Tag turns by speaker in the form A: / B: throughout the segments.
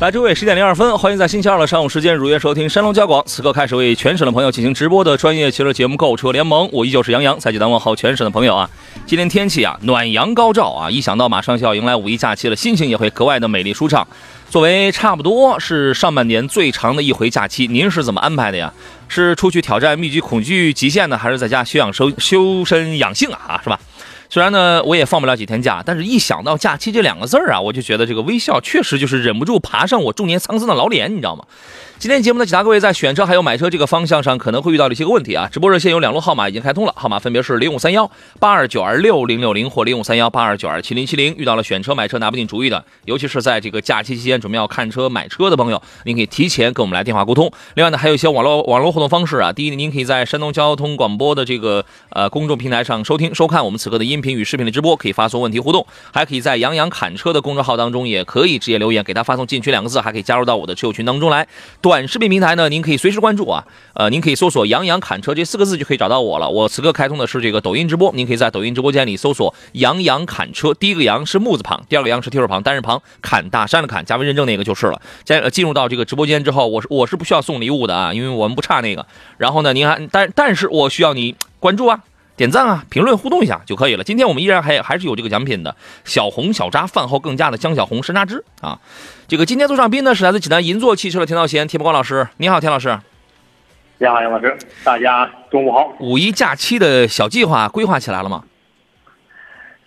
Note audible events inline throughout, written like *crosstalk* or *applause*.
A: 来，诸位，十点零二分，欢迎在星期二的上午时间如约收听山东交广。此刻开始为全省的朋友进行直播的专业汽车节目《购车联盟》，我依旧是杨洋，在济南问候全省的朋友啊。今天天气啊，暖阳高照啊，一想到马上就要迎来五一假期了，心情也会格外的美丽舒畅。作为差不多是上半年最长的一回假期，您是怎么安排的呀？是出去挑战密集恐惧极限呢，还是在家休养生修身养性啊啊？是吧？虽然呢，我也放不了几天假，但是一想到假期这两个字儿啊，我就觉得这个微笑确实就是忍不住爬上我中年沧桑的老脸，你知道吗？今天节目的其他各位在选车还有买车这个方向上可能会遇到的一些个问题啊。直播热线有两路号码已经开通了，号码分别是零五三幺八二九二六零六零或零五三幺八二九二七零七零。遇到了选车买车拿不定主意的，尤其是在这个假期期间准备要看车买车的朋友，您可以提前跟我们来电话沟通。另外呢，还有一些网络网络互动方式啊。第一，您可以在山东交通广播的这个呃公众平台上收听收看我们此刻的音频与视频的直播，可以发送问题互动，还可以在杨洋侃车的公众号当中也可以直接留言，给他发送进群两个字，还可以加入到我的车友群当中来。短视频平台呢，您可以随时关注啊，呃，您可以搜索“杨洋砍车”这四个字就可以找到我了。我此刻开通的是这个抖音直播，您可以在抖音直播间里搜索“杨洋砍车”，第一个“杨”是木字旁，第二个“杨”是提手旁，单人旁，砍大山的砍，加微认证那个就是了。加呃进入到这个直播间之后，我是我是不需要送礼物的啊，因为我们不差那个。然后呢，您还但但是我需要你关注啊。点赞啊，评论互动一下就可以了。今天我们依然还还是有这个奖品的，小红小扎饭后更加的江小红山楂汁啊。这个今天做上宾呢是来自济南银座汽车的田道贤、田伯光老师，你好，田老师。
B: 你好，杨老师，大家中午好。
A: 五一假期的小计划规划起来了吗？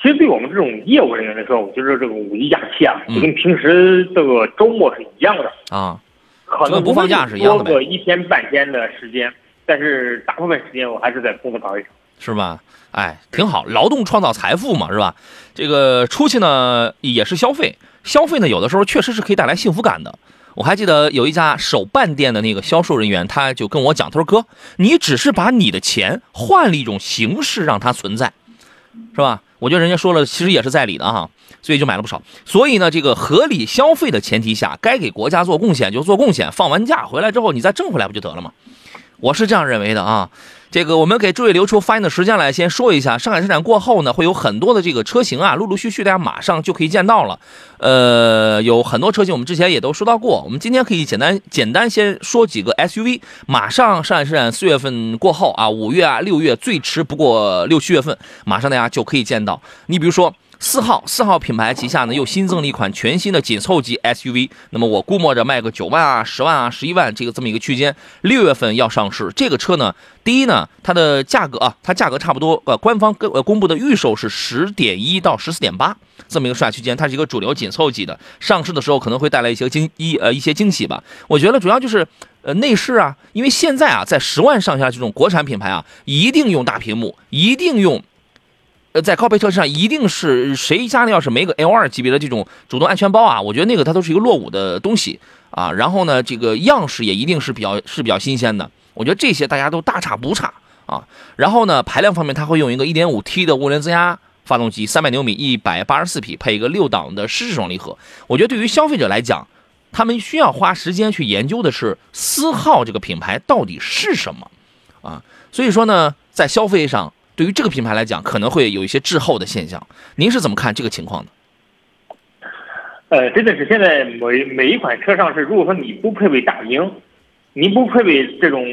B: 其实对我们这种业务人员来说，我觉得这个五一假期啊，
A: 嗯
B: 就跟平时这个周末是一样的，
A: 啊，
B: 可能
A: 不放假是一样的呗
B: 多个一天半天的时间，但是大部分时间我还是在工作岗位上。
A: 是吧？哎，挺好，劳动创造财富嘛，是吧？这个出去呢也是消费，消费呢有的时候确实是可以带来幸福感的。我还记得有一家手办店的那个销售人员，他就跟我讲，他说：“哥，你只是把你的钱换了一种形式让它存在，是吧？”我觉得人家说了，其实也是在理的哈，所以就买了不少。所以呢，这个合理消费的前提下，该给国家做贡献就做贡献，放完假回来之后你再挣回来不就得了吗？我是这样认为的啊。这个我们给诸位留出发言的时间来，先说一下上海车展过后呢，会有很多的这个车型啊，陆陆续续大家马上就可以见到了。呃，有很多车型我们之前也都说到过，我们今天可以简单简单先说几个 SUV。马上上海车展四月份过后啊，五月啊、六月最迟不过六七月份，马上大家就可以见到。你比如说。四号四号品牌旗下呢又新增了一款全新的紧凑级 SUV，那么我估摸着卖个九万啊、十万啊、十一万这个这么一个区间，六月份要上市。这个车呢，第一呢，它的价格啊，它价格差不多，呃，官方跟呃公布的预售是十点一到十四点八这么一个售价区间，它是一个主流紧凑级的，上市的时候可能会带来一些惊一呃一些惊喜吧。我觉得主要就是呃内饰啊，因为现在啊在十万上下这种国产品牌啊，一定用大屏幕，一定用。呃，在高配车上一定是谁家里要是没个 L2 级别的这种主动安全包啊，我觉得那个它都是一个落伍的东西啊。然后呢，这个样式也一定是比较是比较新鲜的，我觉得这些大家都大差不差啊。然后呢，排量方面它会用一个 1.5T 的涡轮增压发动机，三百牛米，一百八十四匹，配一个六档的湿式双离合。我觉得对于消费者来讲，他们需要花时间去研究的是思皓这个品牌到底是什么啊。所以说呢，在消费上。对于这个品牌来讲，可能会有一些滞后的现象。您是怎么看这个情况的？
B: 呃，真的是现在每每一款车上市，如果说你不配备大屏，你不配备这种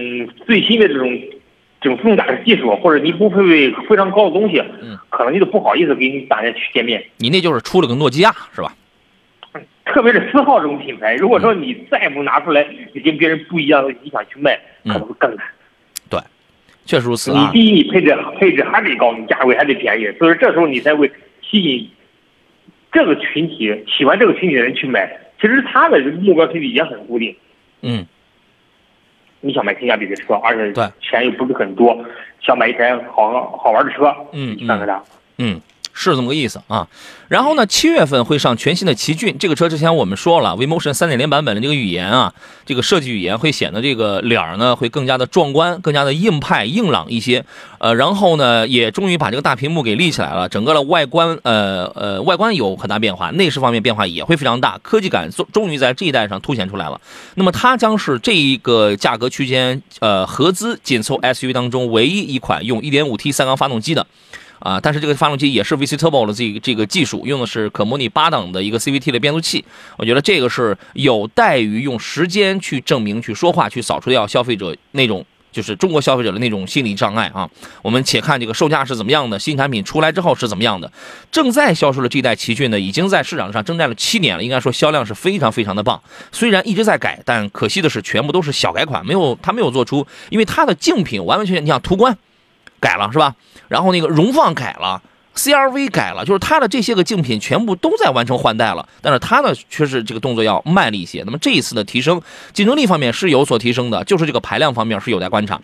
B: 最新的这种这种自动驾驶技术，或者你不配备非常高的东西，
A: 嗯，
B: 可能你都不好意思跟你大家去见面。
A: 你那就是出了个诺基亚是吧？
B: 特别是四号这种品牌，如果说你再不拿出来，你跟别人不一样，你想去卖，可能会更难。
A: 对，确实如此啊
B: 你
A: 啊。
B: 第一，你配置配置还得高，你价位还得便宜，所以说这时候你才会吸引这个群体喜欢这个群体的人去买，其实他的目标群体也很固定。
A: 嗯，
B: 你想买性价比的车，而且
A: 对
B: 钱又不是很多，想买一台好好玩的车，
A: 嗯
B: 你看看他。
A: 嗯，是这么个意思啊。然后呢，七月份会上全新的奇骏，这个车之前我们说了，Vmotion 三点零版本的这个语言啊，这个设计语言会显得这个脸儿呢会更加的壮观，更加的硬派硬朗一些。呃，然后呢，也终于把这个大屏幕给立起来了，整个的外观，呃呃，外观有很大变化，内饰方面变化也会非常大，科技感终终于在这一代上凸显出来了。那么它将是这一个价格区间，呃，合资紧凑 SUV 当中唯一一款用 1.5T 三缸发动机的。啊，但是这个发动机也是 VC Turbo 的这个这个技术，用的是可模拟八档的一个 CVT 的变速器。我觉得这个是有待于用时间去证明、去说话、去扫除掉消费者那种就是中国消费者的那种心理障碍啊。我们且看这个售价是怎么样的，新产品出来之后是怎么样的。正在销售的这一代奇骏呢，已经在市场上征战了七年了，应该说销量是非常非常的棒。虽然一直在改，但可惜的是全部都是小改款，没有它没有做出，因为它的竞品完完全全，你像途观改了是吧？然后那个荣放改了。CRV 改了，就是它的这些个竞品全部都在完成换代了，但是它呢却是这个动作要慢了一些。那么这一次的提升，竞争力方面是有所提升的，就是这个排量方面是有待观察。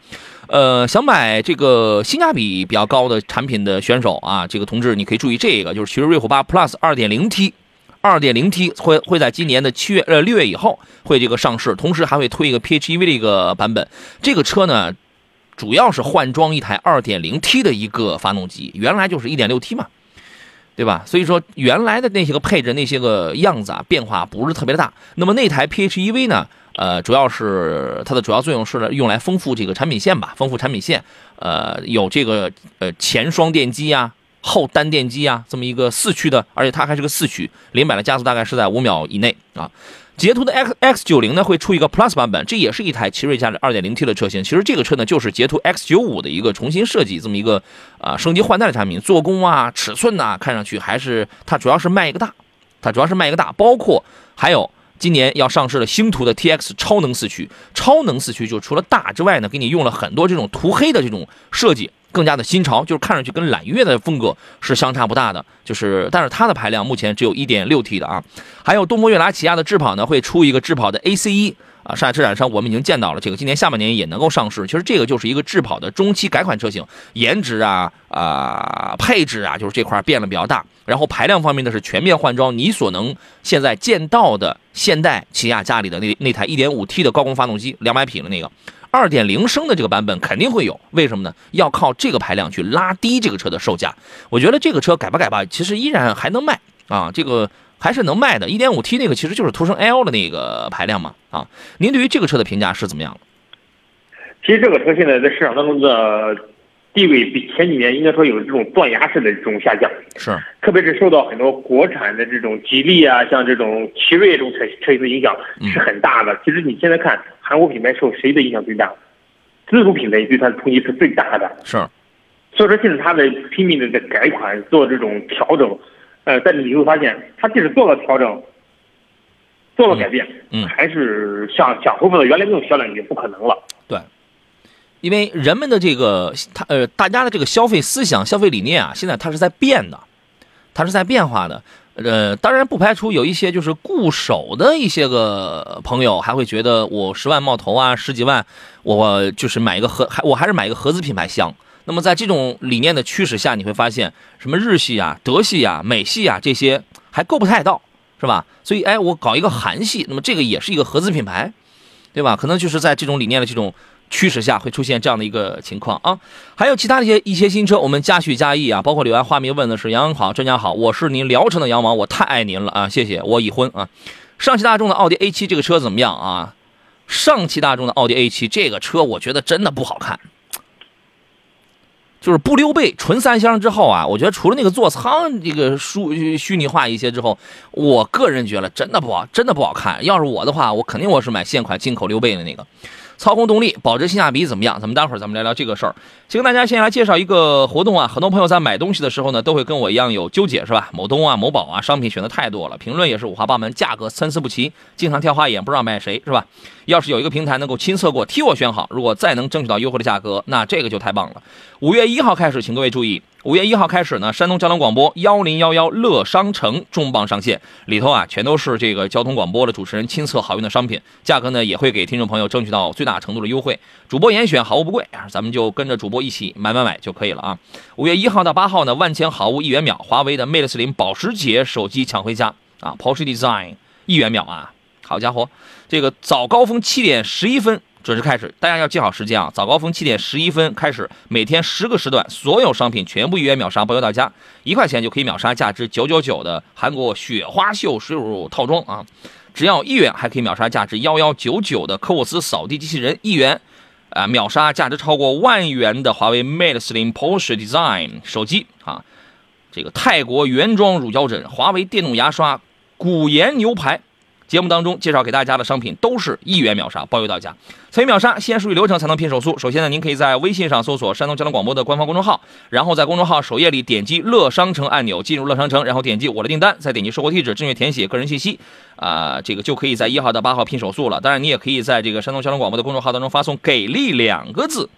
A: 呃，想买这个性价比比较高的产品的选手啊，这个同志你可以注意这个，就是奇瑞瑞虎8 Plus 2.0T。2.0T 会会在今年的七月呃六月以后会这个上市，同时还会推一个 PHEV 的一个版本。这个车呢，主要是换装一台 2.0T 的一个发动机，原来就是 1.6T 嘛，对吧？所以说原来的那些个配置那些个样子啊，变化不是特别的大。那么那台 PHEV 呢，呃，主要是它的主要作用是用来丰富这个产品线吧，丰富产品线。呃，有这个呃前双电机啊。后单电机啊，这么一个四驱的，而且它还是个四驱，零百的加速大概是在五秒以内啊。捷途的 X X 九零呢会出一个 Plus 版本，这也是一台奇瑞家的二点零 T 的车型。其实这个车呢就是捷途 X 九五的一个重新设计，这么一个啊升级换代的产品。做工啊、尺寸呐、看上去还是它主要是卖一个大，它主要是卖一个大，包括还有今年要上市的星途的 TX 超能四驱。超能四驱就除了大之外呢，给你用了很多这种涂黑的这种设计。更加的新潮，就是看上去跟揽月的风格是相差不大的，就是但是它的排量目前只有一点六 T 的啊。还有东风悦达起亚的智跑呢，会出一个智跑的 ACE 啊，上海车展上我们已经见到了，这个今年下半年也能够上市。其实这个就是一个智跑的中期改款车型，颜值啊啊配置啊，就是这块变得比较大。然后排量方面呢是全面换装，你所能现在见到的现代起亚家里的那那台一点五 T 的高功发动机，两百匹的那个。二点零升的这个版本肯定会有，为什么呢？要靠这个排量去拉低这个车的售价。我觉得这个车改吧改吧，其实依然还能卖啊，这个还是能卖的。一点五 T 那个其实就是途胜 L 的那个排量嘛啊。您对于这个车的评价是怎么样的？
B: 其实这个车现在在市场当中的地位比前几年应该说有这种断崖式的这种下降，
A: 是，
B: 特别是受到很多国产的这种吉利啊，像这种奇瑞这种车车型的影响是很大的。其实你现在看韩国品牌受谁的影响最大？自主品牌对它的冲击是最大的。
A: 是，
B: 所以说现在它在拼命的在改款做这种调整，呃，但是你会发现，他即使做了调整，做了改变，
A: 嗯，
B: 还是想想恢复到原来那种销量已经不可能了。
A: 对。因为人们的这个，他呃，大家的这个消费思想、消费理念啊，现在它是在变的，它是在变化的。呃，当然不排除有一些就是固守的一些个朋友，还会觉得我十万冒头啊，十几万，我就是买一个合，还我还是买一个合资品牌香。那么在这种理念的驱使下，你会发现什么日系啊、德系啊、美系啊这些还够不太到，是吧？所以哎，我搞一个韩系，那么这个也是一个合资品牌，对吧？可能就是在这种理念的这种。驱使下会出现这样的一个情况啊，还有其他的一些一些新车，我们加续加议啊，包括柳暗花明问的是杨洋好，专家好，我是您聊城的杨王，我太爱您了啊，谢谢，我已婚啊。上汽大众的奥迪 A7 这个车怎么样啊？上汽大众的奥迪 A7 这个车我觉得真的不好看，就是不溜背，纯三厢之后啊，我觉得除了那个座舱这个虚虚拟化一些之后，我个人觉得真的不好，真的不好看。要是我的话，我肯定我是买现款进口溜背的那个。操控动力、保值性价比怎么样？咱们待会儿咱们聊聊这个事儿。先跟大家先来介绍一个活动啊，很多朋友在买东西的时候呢，都会跟我一样有纠结，是吧？某东啊、某宝啊，商品选的太多了，评论也是五花八门，价格参差不齐，经常挑花眼，不知道买谁，是吧？要是有一个平台能够亲测过，替我选好，如果再能争取到优惠的价格，那这个就太棒了。五月一号开始，请各位注意，五月一号开始呢，山东交通广播幺零幺幺乐商城重磅上线，里头啊全都是这个交通广播的主持人亲测好用的商品，价格呢也会给听众朋友争取到最大程度的优惠，主播严选，好物不贵啊，咱们就跟着主播一起买买买就可以了啊。五月一号到八号呢，万千好物一元秒，华为的 Mate 四零保时捷手机抢回家啊，Porsche Design 一元秒啊，好家伙，这个早高峰七点十一分。准时开始，大家要记好时间啊！早高峰七点十一分开始，每天十个时段，所有商品全部一元秒杀，包邮到家，一块钱就可以秒杀价值九九九的韩国雪花秀水乳套装啊！只要一元还可以秒杀价值幺幺九九的科沃斯扫地机器人一元，啊，秒杀价值超过万元的华为 Mate 四零 Porsche Design 手机啊！这个泰国原装乳胶枕、华为电动牙刷、古盐牛排。节目当中介绍给大家的商品都是一元秒杀，包邮到家。参与秒杀，先输入流程才能拼手速。首先呢，您可以在微信上搜索山东交通广播的官方公众号，然后在公众号首页里点击乐商城按钮，进入乐商城，然后点击我的订单，再点击收货地址，正确填写个人信息，啊，这个就可以在一号到八号拼手速了。当然，你也可以在这个山东交通广播的公众号当中发送“给力”两个字，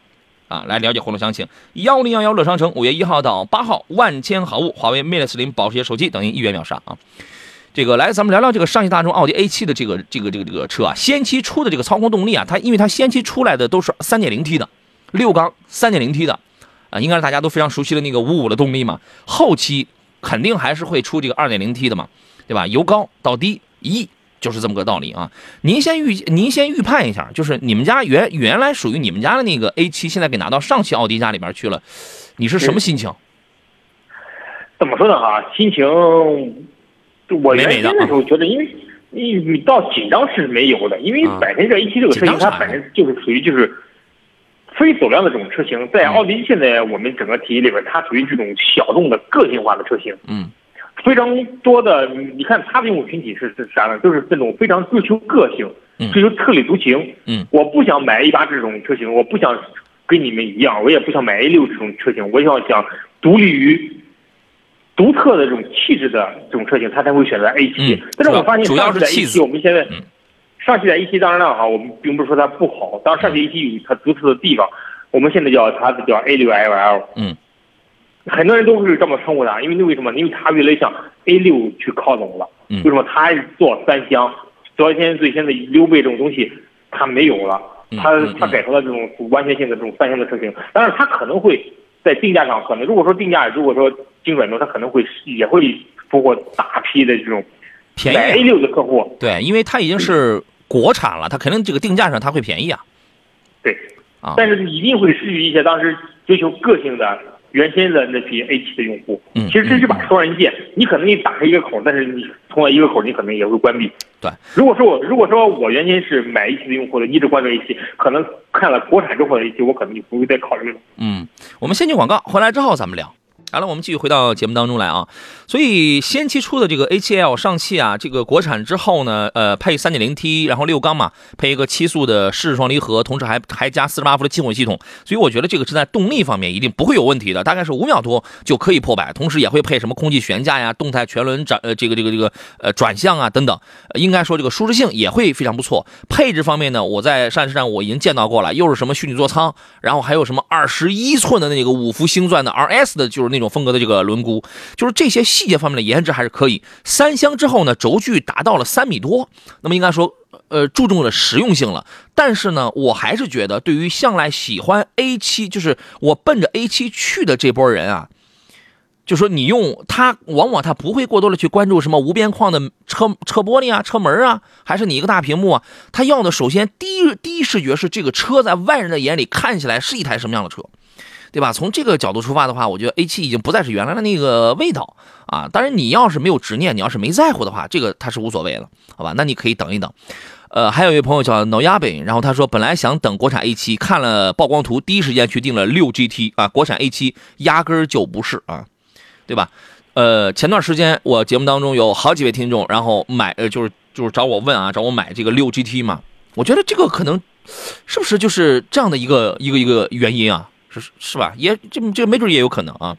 A: 啊，来了解活动详情。幺零幺幺乐商城五月一号到八号，万千好物，华为 Mate 四零保时捷手机等您一元秒杀啊！这个来，咱们聊聊这个上汽大众奥迪 A7 的这个这个这个这个车啊，先期出的这个操控动力啊，它因为它先期出来的都是 3.0T 的，六缸 3.0T 的，啊，应该是大家都非常熟悉的那个五五的动力嘛。后期肯定还是会出这个 2.0T 的嘛，对吧？由高到低一，就是这么个道理啊。您先预您先预判一下，就是你们家原原来属于你们家的那个 A7，现在给拿到上汽奥迪家里边去了，你是什么心情？
B: 怎么说呢？哈，心情。我原先的时候觉得，因为你你到紧张是没有的，因为本身这 A 七这个车型它本身就是属于就是非走量的这种车型，在奥迪现在我们整个体系里边，它属于这种小众的个性化的车型。
A: 嗯，
B: 非常多的，你看它的用户群体是是啥呢？就是这种非常追求个性，追求特立独行。
A: 嗯，
B: 我不想买 A 八这种车型，我不想跟你们一样，我也不想买 A 六这种车型，我要想独立于。独特的这种气质的这种车型，他才会选择 A7。但是我发现上汽的 A 七我们现在上汽的 A 七当然了哈，我们并不是说它不好，当然上汽 A 七有它独特的地方。我们现在叫它的叫 A 六 L L。
A: 嗯，
B: 很多人都是这么称呼它，因为为什么？因为它越来越向 A 六去靠拢了。
A: 嗯，
B: 为什么？它做三厢，昨天最新的溜背这种东西它没有了，它它改成了这种完全性的这种三厢的车型。当然，它可能会。在定价上，可能如果说定价，如果说精准度，它可能会也会俘获大批的这种
A: 便宜
B: A 六的客户。
A: 对，因为它已经是国产了，它肯定这个定价上它会便宜啊。
B: 对，
A: 啊，
B: 但是一定会失去一些当时追求个性的原先的那批 A 七的用户。
A: 嗯，
B: 其实这是把双刃剑，你可能你打开一个口，但是你通过一个口，你可能也会关闭。
A: 对，
B: 如果说我如果说我原先是买 A 七的用户的，一直关注 A 七，可能看了国产之后的 A 七，我可能就不会再考虑了。
A: 嗯，我们先进广告，回来之后咱们聊。好了，我们继续回到节目当中来啊。所以先期出的这个 A7L 上汽啊，这个国产之后呢，呃，配 3.0T，然后六缸嘛，配一个七速的湿式双离合，同时还还加48伏的轻混系统。所以我觉得这个是在动力方面一定不会有问题的，大概是五秒多就可以破百，同时也会配什么空气悬架呀、动态全轮转呃这个这个这个呃转向啊等等，应该说这个舒适性也会非常不错。配置方面呢，我在上市上我已经见到过了，又是什么虚拟座舱，然后还有什么二十一寸的那个五伏星钻的 RS 的，就是那那种风格的这个轮毂，就是这些细节方面的颜值还是可以。三厢之后呢，轴距达到了三米多，那么应该说，呃，注重了实用性了。但是呢，我还是觉得，对于向来喜欢 A7，就是我奔着 A7 去的这波人啊，就说你用它，往往他不会过多的去关注什么无边框的车车玻璃啊、车门啊，还是你一个大屏幕啊。他要的首先第一第一视觉是这个车在外人的眼里看起来是一台什么样的车。对吧？从这个角度出发的话，我觉得 A7 已经不再是原来的那个味道啊。当然，你要是没有执念，你要是没在乎的话，这个它是无所谓了，好吧？那你可以等一等。呃，还有一位朋友叫 No 亚北，然后他说本来想等国产 A7，看了曝光图，第一时间去订了六 GT 啊，国产 A7 压根就不是啊，对吧？呃，前段时间我节目当中有好几位听众，然后买呃就是就是找我问啊，找我买这个六 GT 嘛，我觉得这个可能是不是就是这样的一个一个一个原因啊？是是吧？也这这没准也有可能啊。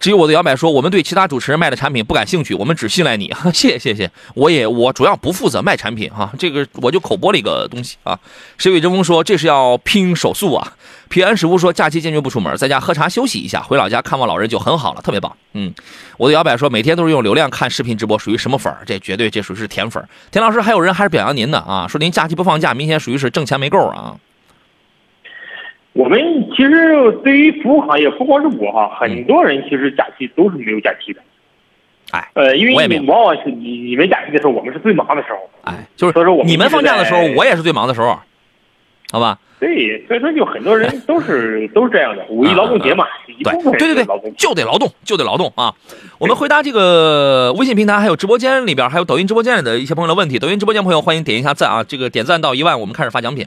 A: 只有我的摇摆说，我们对其他主持人卖的产品不感兴趣，我们只信赖你。*laughs* 谢谢谢谢，我也我主要不负责卖产品哈，这个我就口播了一个东西啊。谁与争锋说这是要拼手速啊。平安食物说假期坚决不出门，在家喝茶休息一下，回老家看望老人就很好了，特别棒。嗯，我的摇摆说每天都是用流量看视频直播，属于什么粉儿？这绝对这属于是甜粉。田老师还有人还是表扬您的啊，说您假期不放假，明显属于是挣钱没够啊。
B: 我们其实对于服务行业，不光是我哈，很多人其实假期都是没有假期的。
A: 哎，
B: 呃，因为你往往是你你们假期的时候，我们是最忙的时候。
A: 哎，就是
B: 所以说我们
A: 你们放假的时候我也是最忙的时候，好吧？
B: 对，所以说就很多人都是 *laughs* 都是这样的。五一劳动节嘛，一
A: 对对对对
B: 是劳动，
A: 就得劳动，就得劳动啊！我们回答这个微信平台、还有直播间里边、还有抖音直播间里的一些朋友的问题。抖音直播间朋友欢迎点一下赞啊！这个点赞到一万，我们开始发奖品。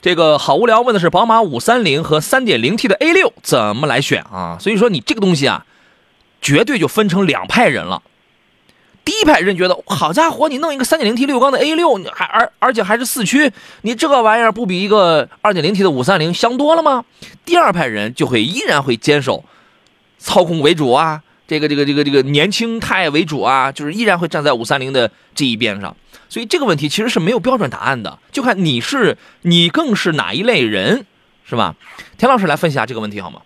A: 这个好无聊问的是宝马五三零和三点零 T 的 A 六怎么来选啊？所以说你这个东西啊，绝对就分成两派人了。第一派人觉得，好家伙，你弄一个三点零 T 六缸的 A 六，你还而而且还是四驱，你这个玩意儿不比一个二点零 T 的五三零香多了吗？第二派人就会依然会坚守操控为主啊，这个这个这个这个年轻态为主啊，就是依然会站在五三零的这一边上。所以这个问题其实是没有标准答案的，就看你是你更是哪一类人，是吧？田老师来分析下这个问题好吗？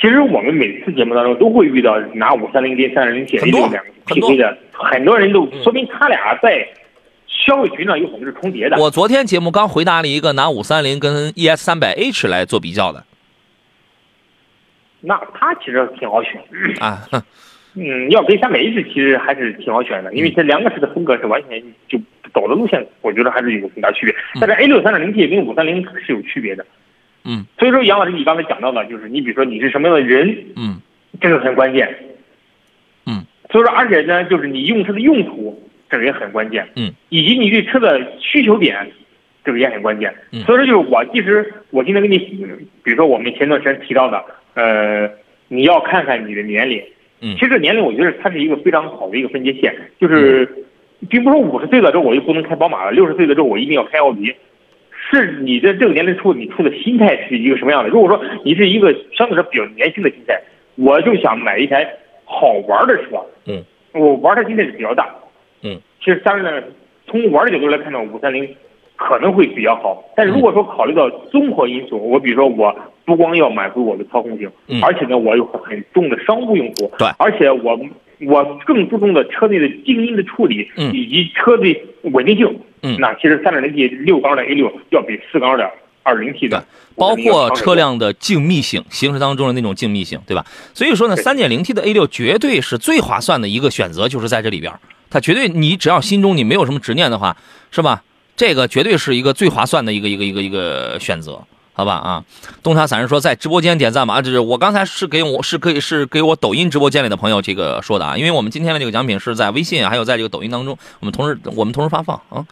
B: 其实我们每次节目当中都会遇到拿五三零跟三零 T
A: 很多
B: A 六两个 PK 的，很多人都说明他俩在消费群上有很多是重叠的。
A: 我昨天节目刚回答了一个拿五三零跟 ES 三百 H 来做比较的。
B: 那他其实挺好选，
A: 啊，哼。
B: 嗯，要跟三百 H 其实还是挺好选的，因为这两个车的风格是完全就走的路线，我觉得还是有很大区别。但是 A 六三点零 T 跟五三零是有区别的，
A: 嗯
B: 所以说杨老师你刚才讲到的，就是你比如说你是什么样的人，
A: 嗯
B: 这个很关键。
A: 嗯，
B: 所以说而且呢，就是你用车的用途，这个也很关键。
A: 嗯，
B: 以及你对车的需求点，这个也很关键。
A: 嗯
B: 所以说就是我其实我今天跟你，比如说我们前段时间提到的，呃，你要看看你的年龄。
A: 嗯
B: 其实年龄我觉得它是一个非常好的一个分界线，就是，并不是说五十岁了之后我就不能开宝马了，六十岁了之后我一定要开奥迪。是你的这个年龄处，你处的心态是一个什么样的？如果说你是一个相对来说比较年轻的心态，我就想买一台好玩的车，
A: 嗯，
B: 我玩的心态是比较大，
A: 嗯，
B: 其实当然呢，从玩的角度来看呢，五三零可能会比较好。但是如果说考虑到综合因素，我比如说我不光要满足我的操控性，
A: 嗯。
B: 而且呢，我有很重的商务用途，
A: 对。
B: 而且我我更注重的车内的静音的处理，
A: 嗯。
B: 以及车的稳定性，
A: 嗯。
B: 那其实三点零 T 六缸的 A 六要比四缸的二零 T 的
A: 对，包括车辆的静谧性，行驶当中的那种静谧性，对吧？所以说呢，
B: 对。
A: 三点零 T 的 A 六绝对是最划算的一个选择，就是在这里边，它绝对你只要心中你没有什么执念的话，是吧？这个绝对是一个最划算的一个一个一个一个选择，好吧啊？东茶散人说在直播间点赞吧，啊，这是我刚才是给我是可以是给我抖音直播间里的朋友这个说的啊，因为我们今天的这个奖品是在微信还有在这个抖音当中，我们同时我们同时发放啊。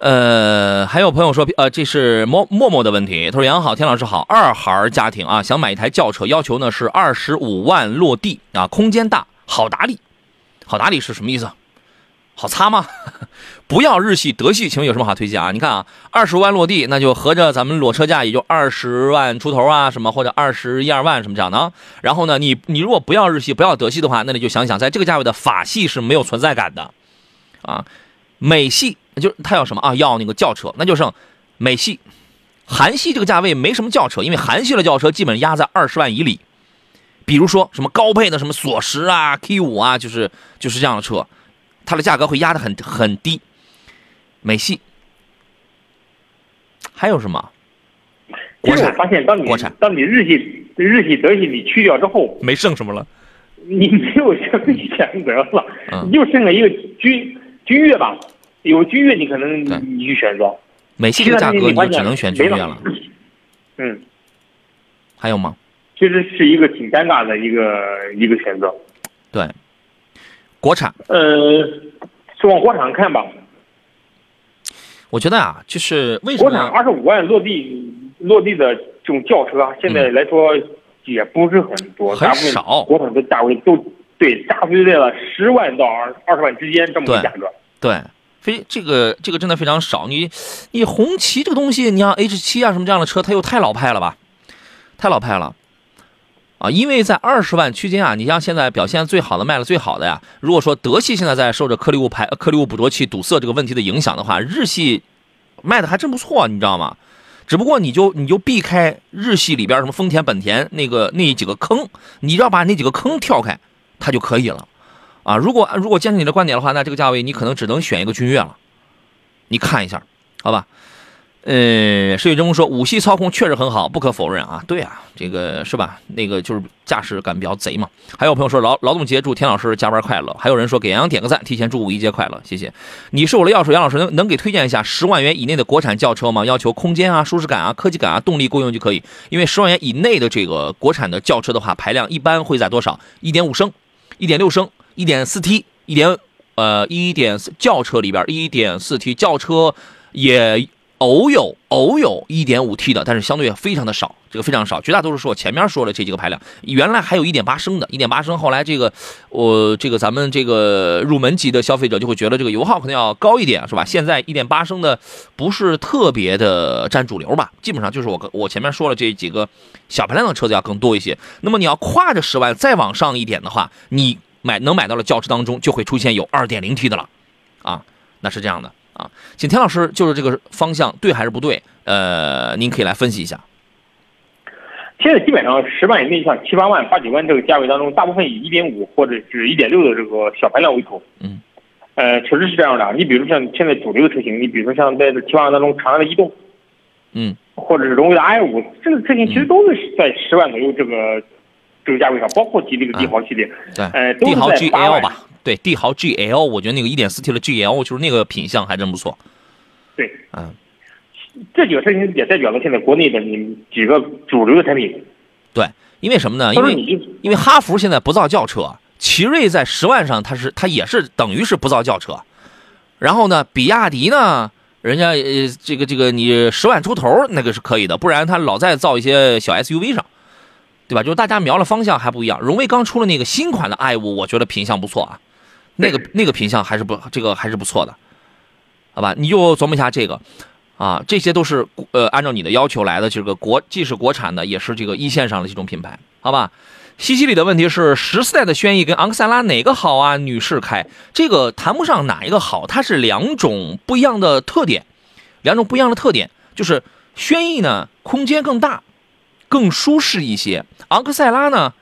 A: 呃，还有朋友说，呃，这是默默默的问题。他说：“杨好，田老师好，二孩家庭啊，想买一台轿车，要求呢是二十五万落地啊，空间大，好打理。好打理是什么意思？好擦吗？*laughs* 不要日系、德系，请问有什么好推荐啊？你看啊，二十万落地，那就合着咱们裸车价也就二十万出头啊，什么或者二十一二万什么这样的啊。然后呢，你你如果不要日系，不要德系的话，那你就想想，在这个价位的法系是没有存在感的，啊。”美系就是他要什么啊？要那个轿车，那就剩美系、韩系这个价位没什么轿车，因为韩系的轿车基本压在二十万以里。比如说什么高配的什么索十啊、K 五啊，就是就是这样的车，它的价格会压得很很低。美系还有什么？
B: 其实我
A: 国产
B: 发现，当你
A: 国产
B: 当你日系、日系、德系你去掉之后，
A: 没剩什么了。
B: 你没有这个选择了，
A: 嗯
B: 你就剩了一个君君越吧。有君越，你可能
A: 对
B: 你去选择，
A: 美系
B: 其他
A: 这个价格你就只能选君越了。。
B: 嗯，
A: 还有吗？
B: 其实是一个挺尴尬的一个一个选择。
A: 对，国产，
B: 呃，是往国产看吧，
A: 我觉得啊，就是为什么
B: 国产
A: 么？
B: 二十五万落地落地的这种轿车啊，现在来说也不是很多，
A: 嗯很少
B: 国产的价位都对大部分在了十万到二二十万之间这么个价格。
A: 对，非这个这个真的非常少。你你红旗这个东西，你像 H 七啊什么这样的车，它又太老派了吧，太老派了。啊，因为在二十万区间啊，你像现在表现最好的、卖的最好的呀，如果说德系现在在受着颗粒物排、颗粒物捕捉器堵塞这个问题的影响的话，日系卖的还真不错，你知道吗？只不过你就你就避开日系里边什么丰田、本田那个那几个坑，你要把那几个坑跳开，它就可以了。啊，如果如果坚持你的观点的话，那这个价位你可能只能选一个君越了。你看一下，好吧？呃，石宇真说五系操控确实很好，不可否认啊。对啊，这个是吧？那个就是驾驶感比较贼嘛。还有朋友说劳劳动节祝田老师加班快乐。还有人说给杨洋点个赞，提前祝五一节快乐，谢谢。你是我的钥匙，杨老师能能给推荐一下十万元以内的国产轿车吗？要求空间啊、舒适感啊、科技感啊、动力够用就可以。因为十万元以内的这个国产的轿车的话，排量一般会在多少？一点五升、一点六升、一点四 T、一点呃一点四轿车里边一点四 T 轿车也。偶有偶有 1.5T 的，但是相对非常的少，这个非常少，绝大多数是我前面说的这几个排量。原来还有一点八升的，1.8升，后来这个我这个咱们这个入门级的消费者就会觉得这个油耗可能要高一点，是吧？现在1.8升的不是特别的占主流吧？基本上就是我我前面说了这几个小排量的车子要更多一些。那么你要跨着十万再往上一点的话，你买能买到的轿车当中就会出现有 2.0T 的了，啊，那是这样的。啊，请田老师就是这个方向对还是不对？呃，您可以来分析一下。
B: 现在基本上十万以内，像七八万、八九万这个价位当中，大部分以一点五或者是一点六的这个小排量为主。
A: 嗯，
B: 呃，确实是这样的。你比如像现在主流的车型，你比如说像在这七八万当中，长安的逸动，
A: 嗯，
B: 或者是荣威的 i 五，这个车型其实都是在十万左右这个这个价位上，包括吉利的帝豪系列，
A: 对，
B: 呃，
A: 帝豪 GL。吧，对，帝豪 GL，我觉得那个 1.4T 的 GL 就是那个品相还真不错。
B: 对，
A: 嗯，
B: 这几个车型也代表了现在国内的你几个主流的产品。
A: 对，因为什么呢？因为因为哈弗现在不造轿车，奇瑞在十万上它是它也是等于是不造轿车，然后呢，比亚迪呢，人家呃这个这个你十万出头那个是可以的，不然它老在造一些小 SUV 上，对吧？就是大家瞄了方向还不一样。荣威刚出了那个新款的 i 五，我觉得品相不错啊，那个那个品相还是不这个还是不错的，好吧？你就琢磨一下这个。啊，这些都是呃按照你的要求来的，这个国既是国产的，也是这个一线上的这种品牌，好吧？西西里的问题是十四代的轩逸跟昂克赛拉哪个好啊？女士开这个谈不上哪一个好，它是两种不一样的特点，两种不一样的特点，就是轩逸呢空间更大，更舒适一些，昂克赛拉呢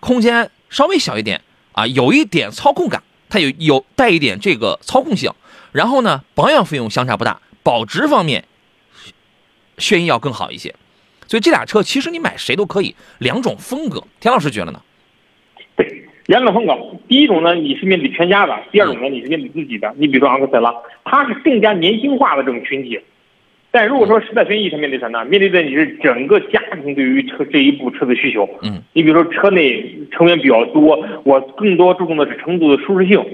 A: 空间稍微小一点啊，有一点操控感，它有有带一点这个操控性，然后呢保养费用相差不大。保值方面，轩逸要更好一些，所以这俩车其实你买谁都可以，两种风格。田老师觉得呢？
B: 对，两种风格。第一种呢，你是面对全家的；第二种呢，你是面对自己的。你比如说昂克赛拉，它是更加年轻化的这种群体。但如果说时代轩逸，它面对啥呢？面对的你是整个家庭对于车这一部车的需求。
A: 嗯，
B: 你比如说车内成员比较多，我更多注重的是乘坐的舒适性。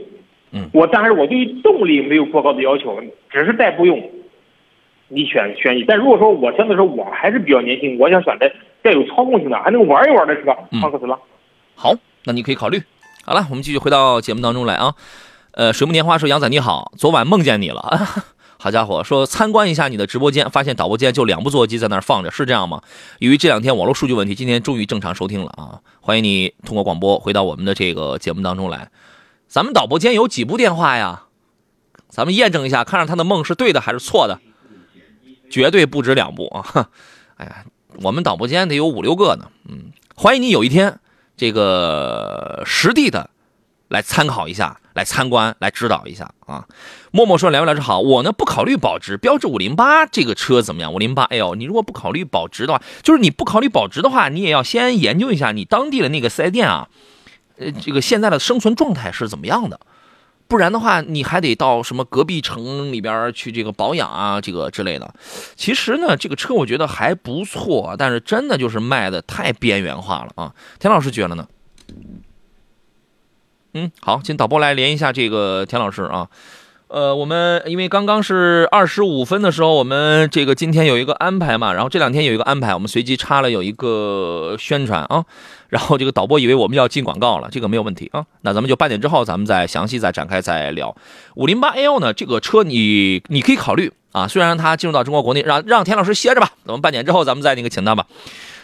A: 嗯，
B: 我但是我对于动力没有过高的要求，只是代步用。你选轩逸，但如果说我相对来说我还是比较年轻，我想选的带有操控性的，还能玩一玩的车，
A: 嗯
B: 昂克赛拉。
A: 好，那你可以考虑。好了，我们继续回到节目当中来啊。呃，水木年华说：“杨仔你好，昨晚梦见你了。好家伙，说参观一下你的直播间，发现导播间就两部座机在那儿放着，是这样吗？由于这两天网络数据问题，今天终于正常收听了啊！欢迎你通过广播回到我们的这个节目当中来。咱们导播间有几部电话呀？咱们验证一下，看看他的梦是对的还是错的。绝对不止两部啊！*laughs* 哎呀，我们导播间得有五六个呢。嗯，欢迎你有一天这个实地的来参考一下，来参观，来指导一下啊。默默说：“两位老师好，我呢不考虑保值，标致五零八这个车怎么样？五零八 L，你如果不考虑保值的话，就是你不考虑保值的话，你也要先研究一下你当地的那个四 S 店啊，呃，这个现在的生存状态是怎么样的。”不然的话，你还得到什么隔壁城里边去这个保养啊，这个之类的。其实呢，这个车我觉得还不错，但是真的就是卖的太边缘化了啊。田老师觉得呢？嗯，好，请导播来连一下这个田老师啊。呃，我们因为刚刚是二十五分的时候，我们这个今天有一个安排嘛，然后这两天有一个安排，我们随机插了有一个宣传啊，然后这个导播以为我们要进广告了，这个没有问题啊，*laughs* 那咱们就半点之后咱们再详细再展开再聊。五零八 L 呢，这个车你你可以考虑啊。虽然他进入到中国国内，让让田老师歇着吧，等我们半点之后咱们再那个请他吧。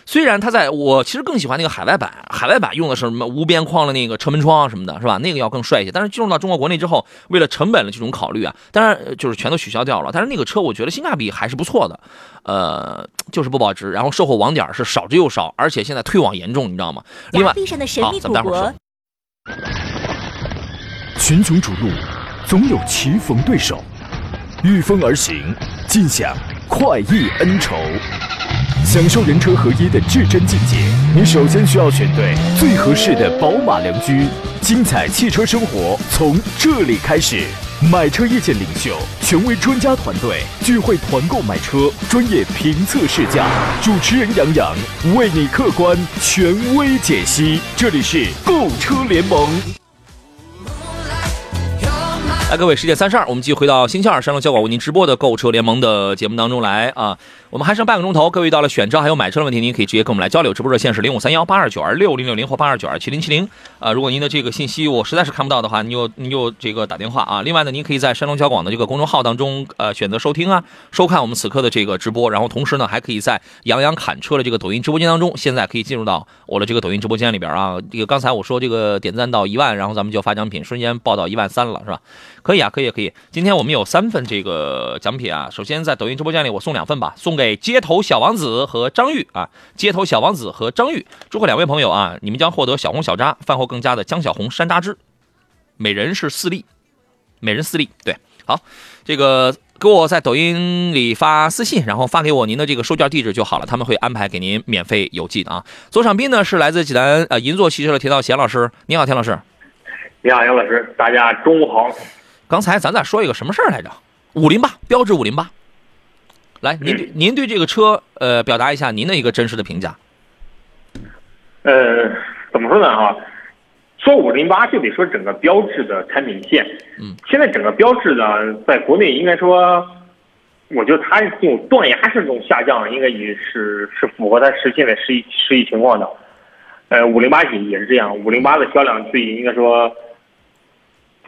A: 虽然他在我其实更喜欢那个海外版，海外版用的是什么无边框的那个车门窗什么的，是吧？那个要更帅一些。但是进入到中国国内之后，为了成本的这种考虑啊，当然就是全都取消掉了。但是那个车我觉得性价比还是不错的，呃，就是不保值，然后售后网点是少之又少，而且现在退网严重，你知道吗？另外，好咱们待会儿说。
C: 群雄逐鹿，总有棋逢对手，御风而行，尽享快意恩仇。享受人车合一的至臻境界，你首先需要选对最合适的宝马良驹。精彩汽车生活从这里开始。买车意见领袖，权威专家团队聚会团购买车，专业评测试驾，主持人杨洋为你客观权威解析。这里是购车联盟。
A: 来，各位，十点三十二，我们继续回到星期二山东交广为您直播的购车联盟的节目当中来啊。我们还剩半个钟头，各位遇到了选车还有买车的问题，您可以直接跟我们来交流。直播热线是零五三幺八二九二六零六零或八二九二七零七零啊。如果您的这个信息我实在是看不到的话，您就您就这个打电话啊。另外呢，您可以在山东交广的这个公众号当中呃选择收听啊，收看我们此刻的这个直播。然后同时呢，还可以在杨洋侃车的这个抖音直播间当中，现在可以进入到我的这个抖音直播间里边啊。这个刚才我说这个点赞到一万，然后咱们就发奖品，瞬间报到一万三了，是吧？可以啊，可以，可以。今天我们有三份这个奖品啊。首先在抖音直播间里，我送两份吧，送给街头小王子和张玉啊，街头小王子和张玉，祝贺两位朋友啊，你们将获得小红小扎饭后更加的江小红山楂汁，每人是四粒，每人四粒。对，好，这个给我在抖音里发私信，然后发给我您的这个收件地址就好了，他们会安排给您免费邮寄的啊。左场宾呢是来自济南呃银座汽车的田道贤老师，你好，田老师。
B: 你好，杨老师，大家中午好。
A: 刚才咱俩说一个什么事儿来着？五零八，标致五零八。来，*clears throat* 您对您对这个车，呃，表达一下您的一个真实的评价。
B: 呃，怎么说呢哈？说五零八就得说整个标致的产品线。
A: 嗯，
B: 现在整个标致呢，在国内应该说，我觉得它这种断崖式这种下降，应该也是是符合它实现的实际实际情况的。呃，五零八也也是这样，五零八的销量最近应该说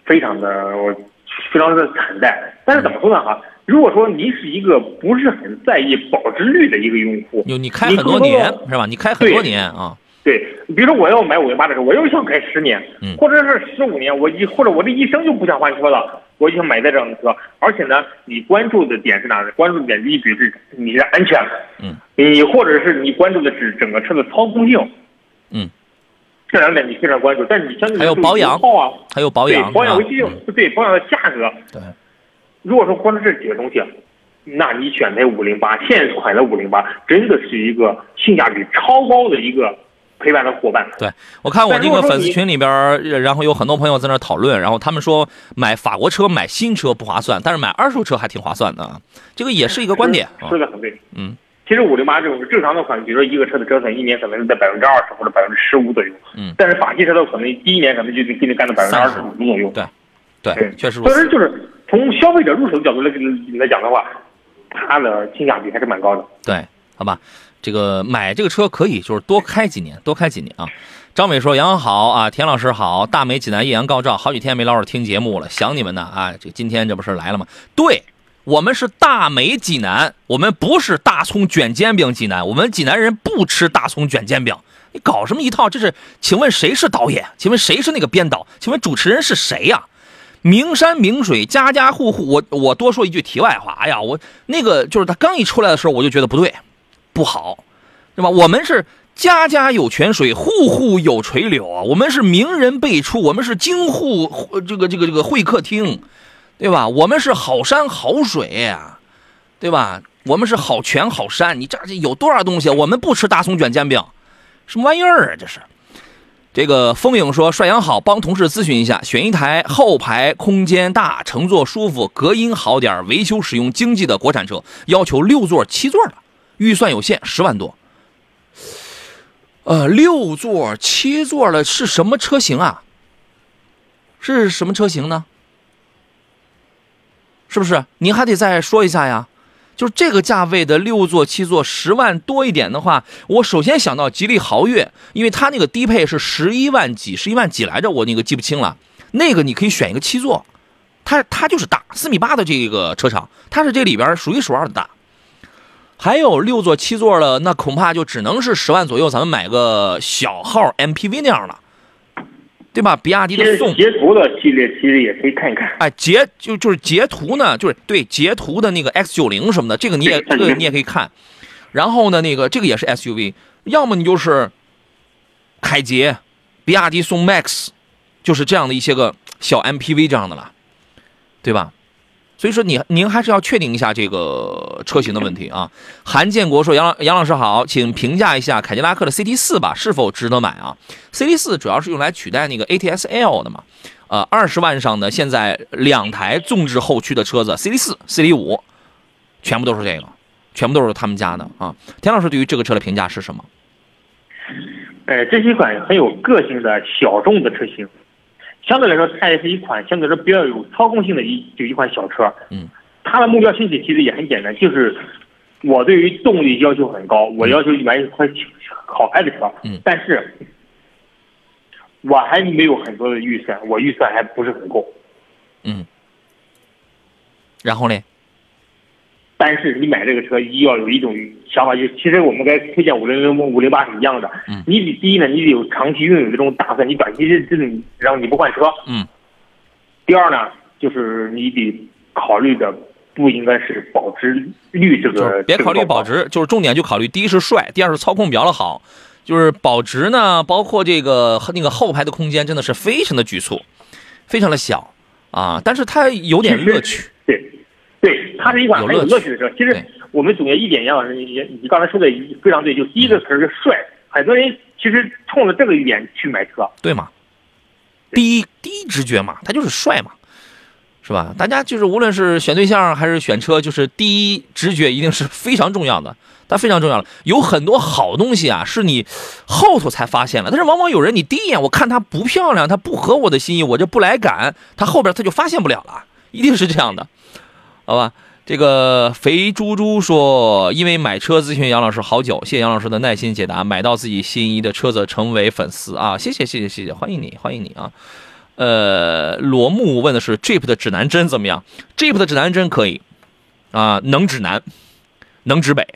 B: 非常的我非常的惨淡。但是怎么说呢哈？如果说您是一个不是很在意保值率的一个用户，
A: 有你开很多年是吧？你开很多年啊，
B: 对，比如说我要买五零八的车，我又想开十年，
A: 嗯
B: 或者是十五年，我一或者我这一生就不想换车了，我就想买这辆车。而且呢，你关注的点是哪呢？关注的点第一，直是你的安全，
A: 嗯，
B: 你或者是你关注的是整个车的操控性，
A: 嗯，
B: 这两点你非常关注。但是你相对
A: 还有保养
B: 啊，
A: 还有保养，
B: 对保养维修用，对保养的价格，
A: 对，
B: 如果说关注这几个东西，那你选择五零八现款的五零八，真的是一个性价比超高的一个陪伴的伙伴。
A: 对我看我
B: 但
A: 那个粉丝群里边，然后有很多朋友在那讨论，然后他们说买法国车买新车不划算，但是买二手车还挺划算的啊，这个也是一个观点啊
B: 说。的很对。
A: 嗯，
B: 其实五零八这种正常的款，比如说一个车的折损，一年可能是在百分之二十或者百分之十五左右。
A: 嗯
B: 但是法系车的可能第一年可能就得给你干到百分之二十五左右。
A: 对对
B: 对，，
A: 确实如此。
B: 所以就是从消费者入手的角度来来讲的话，它的性价比还是蛮高的。
A: 对，好吧，这个买这个车可以就是多开几年，多开几年啊。张伟说：“杨洋好啊，田老师好，大美济南艳阳高照，好几天没老师听节目了，想你们呢啊！这今天这不是来了吗？对，我们是大美济南，我们不是大葱卷煎饼济南，我们济南人不吃大葱卷煎饼。你搞什么一套？这是，请问谁是导演？请问谁是那个编导？请问主持人是谁呀、名山名水，家家户户。我我多说一句题外话，哎呀，我那个就是他刚一出来的时候，我就觉得不对，不好，对吧？我们是家家有泉水，户户有垂柳啊，我们是名人辈出，我们是京沪这个这个这个会客厅，对吧？我们是好山好水啊，对吧？我们是好泉好山，你这这有多少东西？我们不吃大葱卷煎饼，什么玩意儿啊？这是。这个风影说：“帅阳好，帮同事咨询一下，选一台后排空间大、乘坐舒服、隔音好点、维修使用经济的国产车，要求六座、七座的，预算有限，十万多。呃，六座、七座的是什么车型啊？是什么车型呢？是不是？您还得再说一下呀。就是这个价位的六座、七座，十万多一点的话，我首先想到吉利豪越，因为它那个低配是十一万几，十一万几来着，我那个记不清了。那个你可以选一个七座，它它就是大，四米八的这个车长，它是这里边数一数二的大。还有六座、七座的，那恐怕就只能是十万左右，咱们买个小号 MPV 那样了，对吧？比亚迪的宋，
B: 截图的系列其实也可以看一看。
A: 哎，截就就是截图呢，就是对截图的那个 X 九零什么的，这个你也这个你也可以看。然后呢，那个这个也是 SUV，要么你就是凯捷、比亚迪宋 MAX，就是这样的一些个小 MPV 这样的了，对吧？所以说你您还是要确定一下这个车型的问题啊。韩建国说：“杨老杨老师好，请评价一下凯迪拉克的 CT 四吧，是否值得买啊？CT 四主要是用来取代那个 ATS L 的嘛。呃，二十万上的，现在两台纵置后驱的车子，CT 四、CT 五，全部都是这个，全部都是他们家的啊。田老师对于这个车的评价是什么？
B: 呃，这是一款很有个性的小众的车型，相对来说，它也是一款相对来说比较有操控性的一就一款小车。
A: 嗯，
B: 它的目标群体其实也很简单，就是我对于动力要求很高，我要求买一款好开的车。
A: 嗯
B: 但是我还没有很多的预算，我预算还不是很够。
A: 嗯，然后呢？
B: 但是你买这个车一要有一种想法，就是其实我们该推荐五零零、五零八是一样的。
A: 嗯
B: 你得第一呢，你得有长期拥有这种打算，你短期这这种让你不换车。
A: 嗯
B: 第二呢，就是你得考虑的不应该是保值率这个，
A: 别考虑保值，就是重点就考虑第一是帅，第二是操控比较的好。就是保值呢，包括这个那个后排的空间真的是非常的局促，非常的小啊，但是它有点乐趣。
B: 对，对，它是一款很有
A: 有乐趣
B: 的车。其实我们总结一点，杨老师，你你刚才说的非常对，就第一个词儿是帅，很多人其实冲着这个一点去买车。
A: 对吗？第一第一直觉嘛，他就是帅嘛，是吧？大家就是无论是选对象还是选车，就是第一直觉一定是非常重要的，它非常重要了。有很多好东西啊，是你后头才发现了，但是往往有人你第一眼我看它不漂亮，它不合我的心意，我就不来感，他后边他就发现不了了，一定是这样的，好吧？这个肥猪猪说，因为买车咨询杨老师好久，谢谢杨老师的耐心解答，买到自己心仪的车子，成为粉丝啊！谢谢谢谢谢谢，欢迎你欢迎你啊！呃，罗木问的是 Jeep 的指南针怎么样？Jeep 的指南针可以啊，能指南，能指北。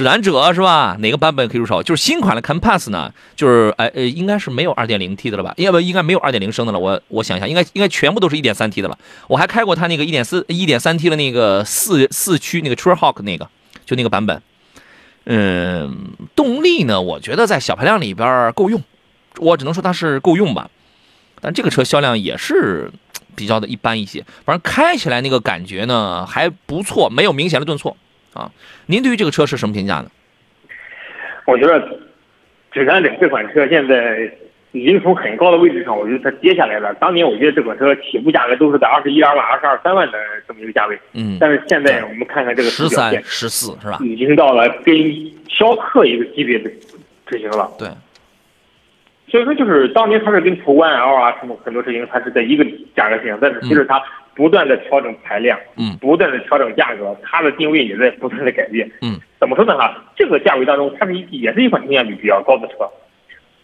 A: 指南者是吧？哪个版本可以入手？就是新款的 Compass 呢，就是哎呃，应该是没有 2.0T 的了吧？要不应该没有2.0升的了。我我想一下，应该应该全部都是 1.3T 的了。我还开过它那个1.4 1.3T 的那个四四驱那个 Trailhawk 那个，就那个版本。嗯，动力呢，我觉得在小排量里边够用，我只能说它是够用吧。但这个车销量也是比较的一般一些，反正开起来那个感觉呢还不错，没有明显的顿挫啊。您对于这个车是什么评价呢？
B: 我觉得指南者这款车现在已经从很高的位置上，我觉得它跌下来了。当年我觉得这款车起步价格都是在二十一二万、二十二三万的这么一个价位，
A: 嗯，
B: 但是现在我们看看这个
A: 十三、十四是吧？
B: 已经到了跟逍客一个级别的车型了。
A: 对，
B: 所以说，就是当年它是跟途观 L 啊什么很多车型，它是在一个价格线，但是其实它不断的调整排量，
A: 嗯
B: 不断的调整价格，它的定位也在不断的改变。
A: 嗯，
B: 怎么说呢？哈，这个价位当中，它是一也是一款性价比比较高的车，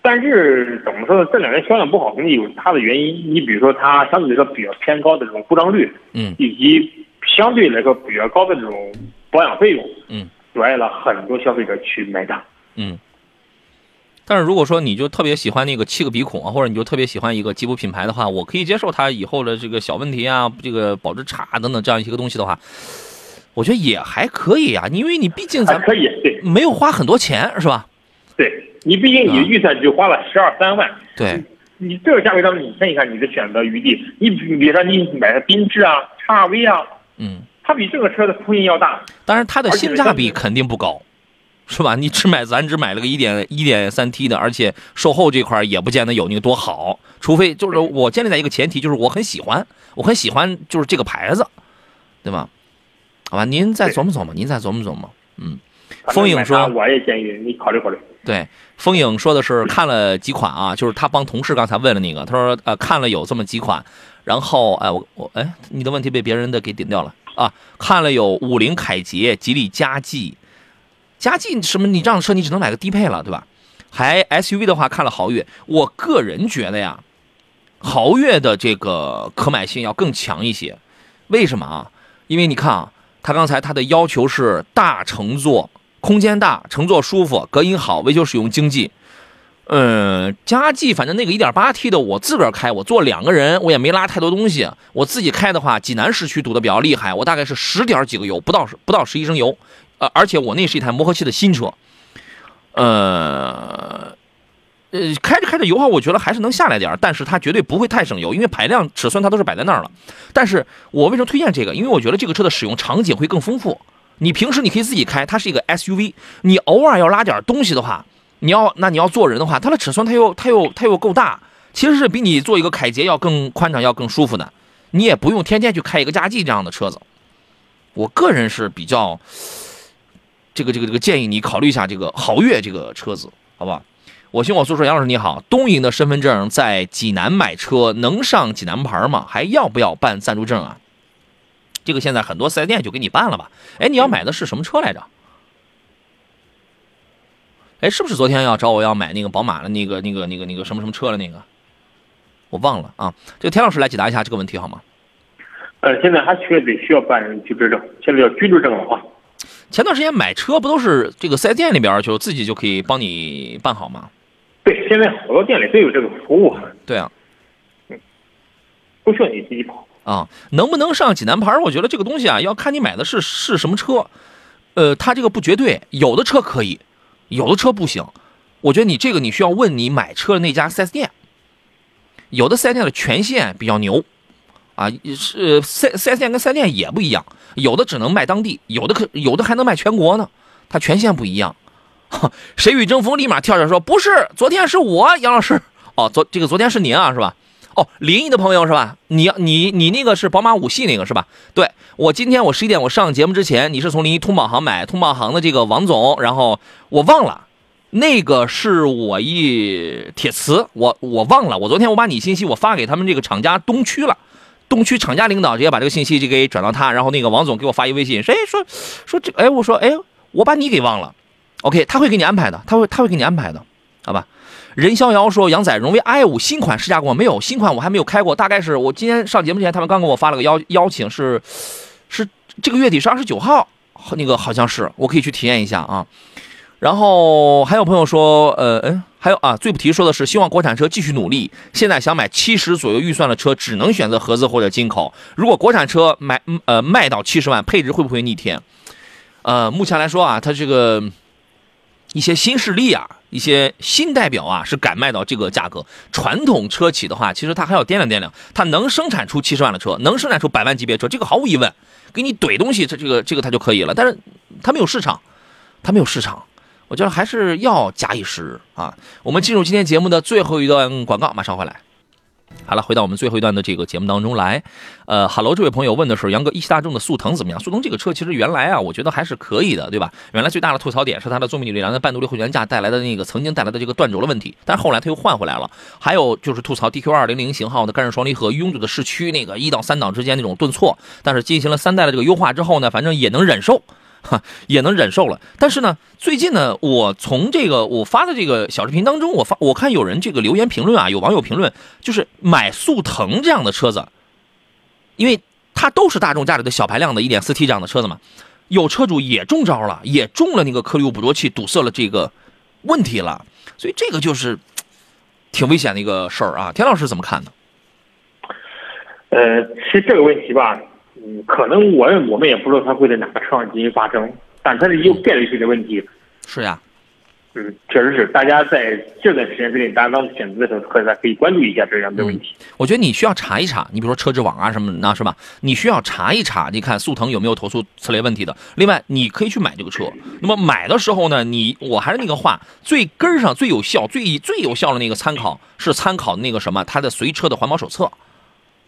B: 但是怎么说呢？这两年销量不好，肯定有它的原因。你比如说，它相对来说比较偏高的这种故障率，
A: 嗯
B: 以及相对来说比较高的这种保养费用，
A: 嗯，
B: 阻碍了很多消费者去买它。
A: 嗯。但是如果说你就特别喜欢那个七个鼻孔啊，或者你就特别喜欢一个吉普品牌的话，我可以接受它以后的这个小问题啊，这个保值差等等这样一些个东西的话，我觉得也还可以啊，因为你毕竟咱
B: 可以，对
A: 没有花很多钱，是吧？
B: 对，你毕竟你的预算就花了十二三万，
A: 对，
B: 你这个价位当中，你看一看你的选择余地。你比比如说你买个缤智啊、叉 V 啊，
A: 嗯，
B: 它比这个车的空间要大。
A: 当然它的性价比肯定不高，是吧？你只买咱只买了个一点一点三 T 的，而且售后这块也不见得有那个多好，除非就是我建立在一个前提，就是我很喜欢，我很喜欢就是这个牌子，对吧？好吧，您再琢磨琢磨，您再琢磨琢磨，嗯。风影说
B: 我也建议你考虑考虑。
A: 对，风影说的是看了几款啊，就是他帮同事刚才问了那个，他说呃看了有这么几款，然后哎我我哎你的问题被别人的给顶掉了啊，看了有五菱凯捷、吉利嘉际，嘉际什么你这样的车你只能买个低配了对吧？还 SUV 的话看了豪越，我个人觉得呀，豪越的这个可买性要更强一些。为什么啊？因为你看啊，它刚才它的要求是大乘坐，空间大，乘坐舒服，隔音好，维修使用经济。嗯，加计反正那个 1.8T 的，我自个儿开，我坐两个人，我也没拉太多东西。我自己开的话，济南市区堵的比较厉害，我大概是十点几个油，不到不到十一升油。呃，而且我那是一台磨合期的新车，呃，呃，开着开着油耗，我觉得还是能下来点，但是它绝对不会太省油，因为排量尺寸它都是摆在那儿了。但是我为什么推荐这个？因为我觉得这个车的使用场景会更丰富。你平时你可以自己开，它是一个 SUV，你偶尔要拉点东西的话，你要那你要坐人的话，它的尺寸它又它又它又够大，其实是比你坐一个凯捷要更宽敞要更舒服的。你也不用天天去开一个加计这样的车子。我个人是比较。这个这个这个建议你考虑一下这个豪越这个车子，好不好？我行我素说，杨老师你好，东营的身份证在济南买车能上济南牌吗？还要不要办暂住证啊？这个现在很多四 S 店就给你办了吧？哎，你要买的是什么车来着？哎，是不是昨天要找我要买那个宝马的那个那个那个那个什么什么车的那个？我忘了啊。这个田老师来解答一下这个问题好吗？
B: 呃，现在还确得需要办居住证，现在要居住证的话。
A: 前段时间买车不都是这个四 S 店里边就自己就可以帮你办好吗？
B: 对，现在好多店里都有这个服务。
A: 对啊，
B: 不需要你自己跑。
A: 啊，能不能上济南牌？我觉得这个东西啊，要看你买的是是什么车。呃，它这个不绝对，有的车可以，有的车不行。我觉得你这个你需要问你买车的那家四 S 店，有的四 S 店的权限比较牛。啊，是四四 S 店跟四 S 店也不一样，有的只能卖当地，有的可有的还能卖全国呢，它权限不一样。谁与争锋立马跳着说不是，昨天是我杨老师哦，昨这个昨天是您啊是吧？哦，临沂的朋友是吧？你你你那个是宝马五系那个是吧？对我今天我十一点我上节目之前，你是从临沂通宝行买通宝行的这个王总，然后我忘了那个是我一铁磁，我我忘了，我昨天我把你信息我发给他们这个厂家东区了。东区厂家领导直接把这个信息就给转到他，然后那个王总给我发一微信，说：“哎，说说这，哎，我说，哎，我把你给忘了。”OK，他会给你安排的，他会他会给你安排的，好吧？任逍遥说：“杨仔，荣威 i 五新款试驾过没有？新款我还没有开过，大概是我今天上节目前，他们刚给我发了个邀邀请，是是这个月底是二十九号，那个好像是，我可以去体验一下啊。然后还有朋友说，呃，嗯。”还有啊，最不提说的是，希望国产车继续努力。现在想买七十左右预算的车，只能选择合资或者进口。如果国产车买呃卖到七十万，配置会不会逆天？呃，目前来说啊，它这个一些新势力啊，一些新代表啊，是敢卖到这个价格。传统车企的话，其实它还要掂量掂量，它能生产出七十万的车，能生产出百万级别车，这个毫无疑问，给你怼东西，这这个这个它就可以了。但是它没有市场，它没有市场。我觉得还是要假以时日啊！我们进入今天节目的最后一段广告，马上回来。好了，回到我们最后一段的这个节目当中来。呃哈喽，这位朋友问的是杨哥，一汽大众的速腾怎么样？速腾这个车其实原来啊，我觉得还是可以的，对吧？原来最大的吐槽点是它的做米力梁的半独立后悬架带来的那个曾经带来的这个断轴的问题，但是后来它又换回来了。还有就是吐槽 DQ 二零零型号的干式双离合拥堵的市区那个一到三档之间那种顿挫，但是进行了三代的这个优化之后呢，反正也能忍受。哈，*laughs* 也能忍受了。但是呢，最近呢，我从这个我发的这个小视频当中，我发我看有人这个留言评论啊，有网友评论，就是买速腾这样的车子，因为它都是大众家里的小排量的 1.4T 这样的车子嘛，有车主也中招了，也中了那个颗粒物捕捉器堵塞了这个问题了，所以这个就是挺危险的一个事儿啊。田老师怎么看呢？
B: 呃，其实这个问题吧。嗯，可能我我们也不知道它会在哪个车上进行发生，但它是有概率性的问题。
A: 是呀，
B: 嗯，确实是，大家在这段时间之内，大家当选择的时候，可以可以关注一下这样的问题。
A: 我觉得你需要查一查，你比如说车之网啊什么的，是吧？你需要查一查，你看速腾有没有投诉此类问题的。另外，你可以去买这个车。那么买的时候呢，你我还是那个话，最根上最有效、最最有效的那个参考是参考那个什么，它的随车的环保手册。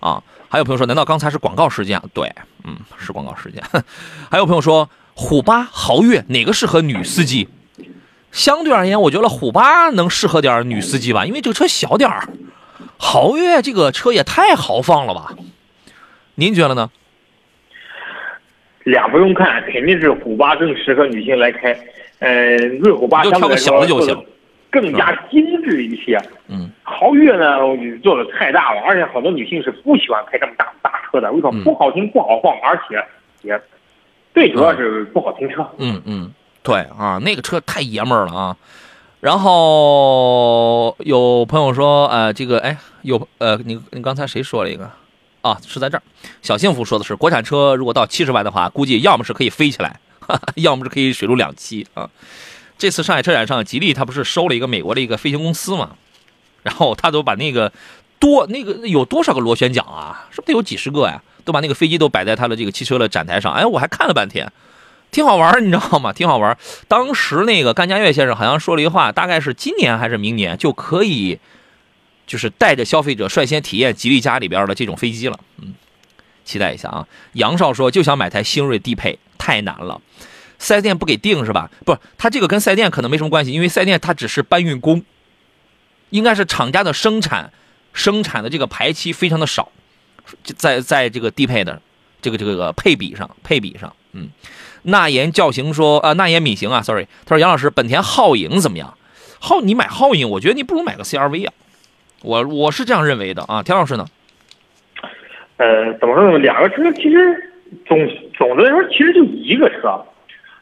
A: 啊，还有朋友说，难道刚才是广告时间？对，嗯，是广告时间。*laughs* 还有朋友说，虎八、豪越哪个适合女司机？相对而言，我觉得虎八能适合点女司机吧，因为这个车小点儿。豪越这个车也太豪放了吧？您觉得呢？
B: 俩不用看，肯定是虎八更适合女性来开。呃，瑞虎八
A: 就挑个小的就行。
B: 更加精致一些。
A: 嗯，
B: 豪越呢做的太大了，而且好多女性是不喜欢开这么大大车的，为什么
A: 嗯
B: 不好听不好晃，而且也最主要是不好停车。
A: 嗯嗯，对啊，那个车太爷们儿了啊。然后有朋友说，呃，这个哎，有呃，你你刚才谁说了一个啊？是在这儿，小幸福说的是，国产车如果到七十万的话，估计要么是可以飞起来，哈哈，要么是可以水陆两栖啊。这次上海车展上，吉利它不是收了一个美国的一个飞行公司嘛，然后他都把那个多那个有多少个螺旋桨啊？是不是得有几十个呀？都把那个飞机都摆在他的这个汽车的展台上，哎，我还看了半天。挺好玩，你知道吗？挺好玩。当时那个甘家悦先生好像说了一句话，大概是今年还是明年就可以，就是带着消费者率先体验吉利家里边的这种飞机了。嗯，期待一下啊。杨少说就想买台星瑞低配，太难了，四 S 店不给定是吧？不，他这个跟四 S 店可能没什么关系，因为四 S 店它只是搬运工，应该是厂家的生产生产的这个排期非常的少，在在这个低配的这个这个配比上配比上，嗯。纳言教行说，啊，纳言敏行啊，sorry，他说杨老师，本田皓影怎么样？皓，你买皓影，我觉得你不如买个 CRV 啊，我我是这样认为的啊，田老师呢？
B: 呃，怎么说呢？两个车其实总总的来说其实就一个车，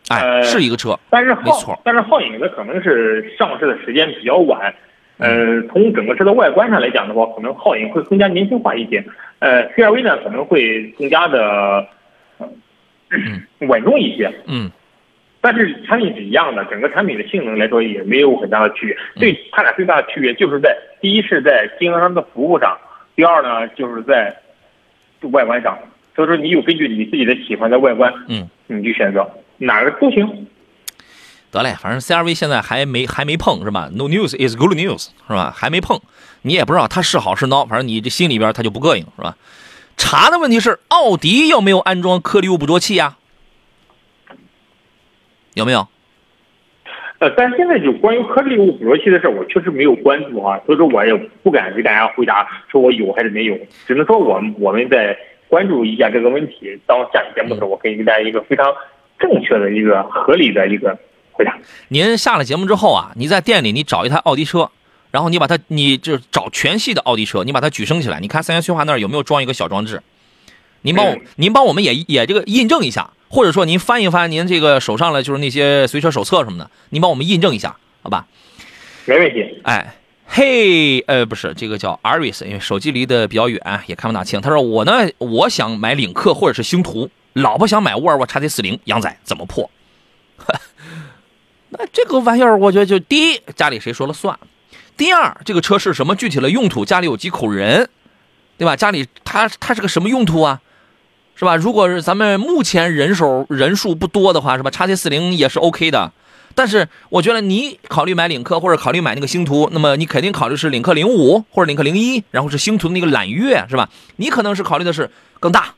A: 哎，
B: 呃
A: 是一个车，
B: 但是
A: 没错
B: 但是皓影呢可能是上市的时间比较晚。呃，
A: 嗯
B: 从整个车的外观上来讲的话，可能皓影会更加年轻化一些。呃，CRV 呢可能会更加的、呃稳重一些。
A: 嗯
B: 但是产品是一样的，整个产品的性能来说也没有很大的区别。
A: 嗯
B: 对它俩最大的区别就是在第一是在经销商的服务上，第二呢就是在外观上。所以说你有根据你自己的喜欢的外观，
A: 嗯，
B: 你去选择哪个都行。
A: 得嘞，反正 CRV 现在还没还没碰是吧？No news is good news 是吧？还没碰，你也不知道它是好是孬，反正你这心里边它就不膈应是吧？查的问题是奥迪有没有安装颗粒物捕捉器呀、有没有？
B: 呃，但现在就关于颗粒物捕捉器的事儿，我确实没有关注啊，所以说我也不敢给大家回答说我有还是没有，只能说我们我们在关注一下这个问题。当下期节目的时候，我可以给大家一个非常正确的一个合理的一个回答。
A: 您下了节目之后啊，你在店里你找一台奥迪车，然后你把它，你就找全系的奥迪车，你把它举升起来，你看三元催化那儿有没有装一个小装置？您帮我
B: 嗯，
A: 您帮我们也也这个印证一下，或者说您翻一翻您这个手上的就是那些随车手册什么的，您帮我们印证一下，好吧？
B: 没问题。
A: 哎，嘿，呃，不是这个叫 Aris，因为手机离得比较远，也看不大清。他说我呢，我想买领克或者是星途，老婆想买沃尔沃 XT 四零，杨仔怎么破？*laughs* 那这个玩意儿，我觉得就第一，家里谁说了算；第二，这个车是什么具体的用途，家里有几口人，对吧？家里它它是个什么用途啊？是吧？如果是咱们目前人手人数不多的话，是吧？XT 四零也是 OK 的。但是我觉得你考虑买领克或者考虑买那个星途，那么你肯定考虑是领克零五或者领克零一，然后是星途那个揽月，是吧？你可能是考虑的是更大、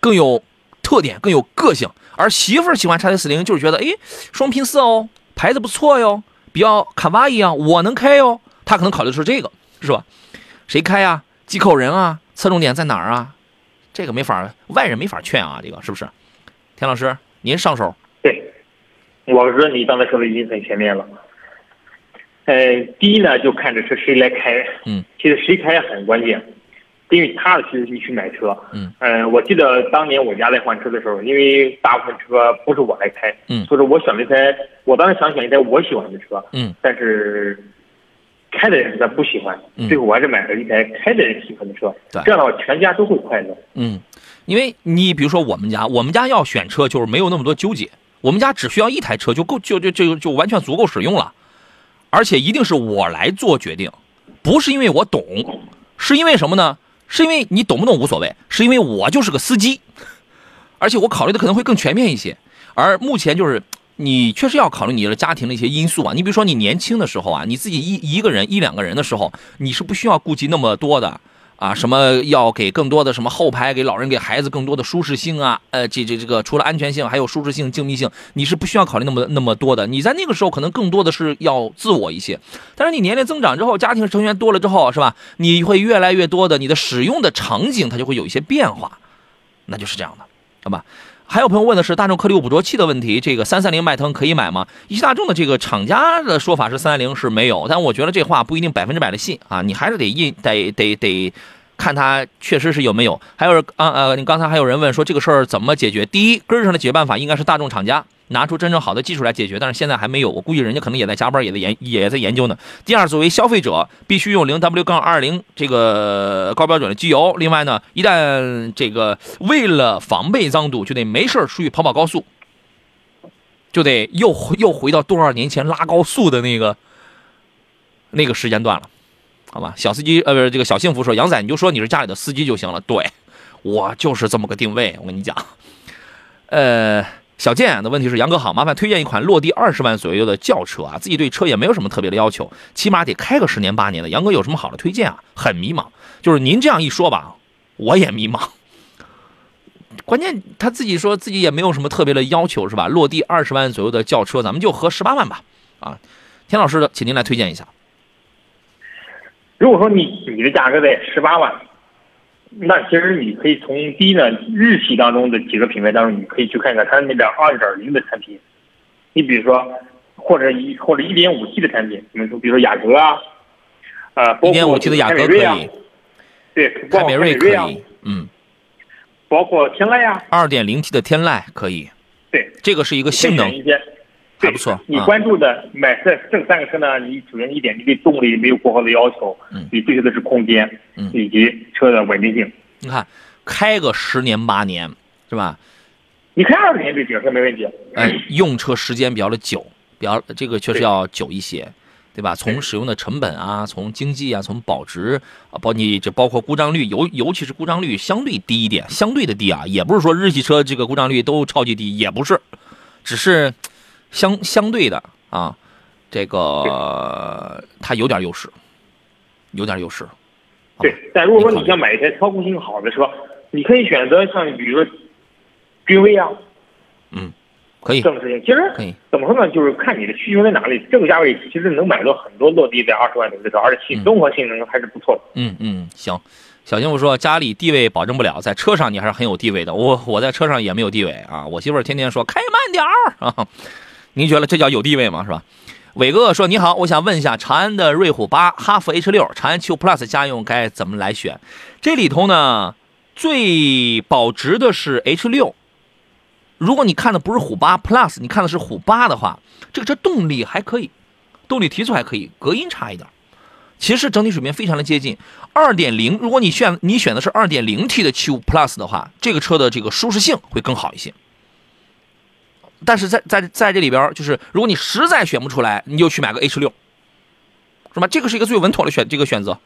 A: 更有特点、更有个性。而媳妇儿喜欢叉 T 四零，就是觉得哎，双拼四哦，牌子不错哟，比较卡哇伊啊，我能开哟。他可能考虑的是这个，是吧？谁开呀、几口人啊？侧重点在哪儿啊？这个没法，外人没法劝啊，这个是不是？田老师，您上手。
B: 对，我说你刚才说的已经很全面了。呃，第一呢，就看这车谁来开。
A: 嗯，
B: 其实谁开也很关键，因为踏踏实实地去买车。
A: 嗯，
B: 呃，我记得当年我家在换车的时候，因为大部分车不是我来开，
A: 嗯
B: 所以说我选了一台，我当时想选一台我喜欢的车，
A: 嗯
B: 但是开的人实在不喜欢，
A: 嗯
B: 最后我还是买了一台开的人喜欢的车。
A: 对
B: 这样的话全家都会快乐。
A: 嗯，因为你比如说我们家，我们家要选车就是没有那么多纠结，我们家只需要一台车就够，就就就就完全足够使用了，而且一定是我来做决定，不是因为我懂，是因为什么呢？是因为你懂不懂无所谓，是因为我就是个司机，而且我考虑的可能会更全面一些。而目前就是你确实要考虑你的家庭的一些因素啊。你比如说你年轻的时候啊，你自己一一个人一两个人的时候，你是不需要顾及那么多的啊，什么要给更多的什么后排给老人给孩子更多的舒适性啊，呃，这这这个除了安全性还有舒适性、静谧性，你是不需要考虑那么那么多的。你在那个时候可能更多的是要自我一些，但是你年龄增长之后，家庭成员多了之后，是吧？你会越来越多的你的使用的场景它就会有一些变化，那就是这样的，好吧？还有朋友问的是大众颗粒物捕捉器的问题，这个三三零迈腾可以买吗？一汽大众的这个厂家的说法是三三零是没有，但我觉得这话不一定百分之百的信啊，你还是得印得得得看它确实是有没有。还有啊呃，你刚才还有人问说这个事儿怎么解决？第一根上的解决办法应该是大众厂家拿出真正好的技术来解决，但是现在还没有，我估计人家可能也在加班，也在研也在研究呢。第二，作为消费者，必须用零 W 杠二零这个高标准的机油。另外呢，一旦这个为了防备脏堵，就得没事出去跑跑高速，就得又又回到多少年前拉高速的那个那个时间段了，好吧？小司机呃，不是这个小幸福说，杨仔你就说你是家里的司机就行了。对我就是这么个定位，我跟你讲，呃。小健的问题是：杨哥好，麻烦推荐一款落地二十万左右的轿车啊，自己对车也没有什么特别的要求，起码得开个十年八年的。杨哥有什么好的推荐啊？很迷茫，就是您这样一说吧，我也迷茫。关键他自己说自己也没有什么特别的要求，是吧？落地二十万左右的轿车，咱们就合十八万吧。啊，田老师的，请您来推荐一下。
B: 如果说你你的价格在十八万，那其实你可以从第一呢日系当中的几个品牌当中，你可以去看看它那边二点零的产品，你比如说或者一或者一点五 T 的产品，你们说比如说雅阁啊，呃，
A: 一点五 T 的雅阁可以，，
B: 对，
A: 凯美瑞可以，嗯，
B: 包括天籁呀，
A: 二点零 T 的天籁可以，
B: 对，
A: 这个是一个性能。还不错
B: 你
A: 啊
B: 关注的买这这三个车呢，你首先一点，你对动力没有过高的要求，
A: 嗯
B: 你追求的是空间，
A: 嗯
B: 以及车的稳定性。
A: 你看开个十年八年是吧？
B: 你开二十年这这车没问题。
A: 哎，用车时间比较的久，比较这个确实要久一些，对吧？从使用的成本啊，从经济啊，从保值啊，包你这包括故障率，尤尤其是故障率相对低一点，相对的低啊，也不是说日系车这个故障率都超级低，也不是，只是相相对的啊，这个它有点优势，有点优势。
B: 对，但如果说你想买一台操控性好的车，你可以选择像比如说君威啊嗯
A: 可以
B: 这种事情。其实
A: 可以，
B: 怎么说呢，就是看你的需求在哪里。这个价位其实能买到很多落地在二十万左右的车，而且
A: 嗯
B: 综合性能还是不错的。
A: 嗯嗯，行。小幸福说家里地位保证不了，在车上你还是很有地位的。我我在车上也没有地位啊，我媳妇儿天天说开慢点儿啊。您觉得这叫有地位吗？是吧？伟哥说你好，我想问一下，长安的瑞虎八、哈弗 H 六、长安七五 Plus 家用该怎么来选？这里头呢，最保值的是 H 六。如果你看的不是虎八 Plus，你看的是虎八的话，这个车动力还可以，动力提速还可以，隔音差一点。其实整体水平非常的接近。二点零，如果你选你选的是二点零 T 的七五 Plus 的话，这个车的这个舒适性会更好一些。但是在在在这里边，就是如果你实在选不出来，你就去买个 H 六，是吧？这个是一个最稳妥的选这个选择，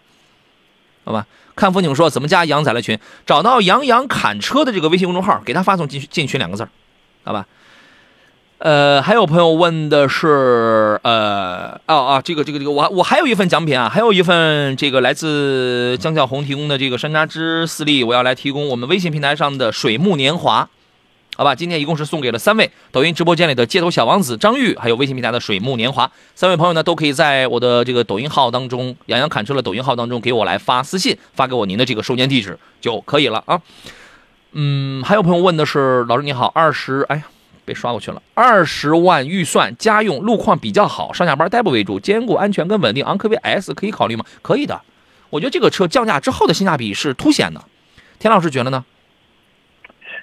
A: 好吧？看风景说怎么加杨仔的群？找到杨洋砍车的这个微信公众号，给他发送进进群两个字，好吧？呃，还有朋友问的是，呃，哦哦，这个这个这个，我我还有一份奖品啊，还有一份这个来自江小红提供的这个山楂汁四粒，我要来提供我们微信平台上的水木年华，好吧，今天一共是送给了三位抖音直播间里的街头小王子张玉，还有微信平台的水木年华，三位朋友呢都可以在我的这个抖音号当中，杨洋侃车的抖音号当中给我来发私信，发给我您的这个收件地址就可以了啊。嗯，还有朋友问的是，老师你好，二十，哎呀。被刷过去了。二十万预算，家用，路况比较好，上下班代步为主，兼顾安全跟稳定。昂科威 S 可以考虑吗？可以的，我觉得这个车降价之后的性价比是凸显的。田老师觉得呢？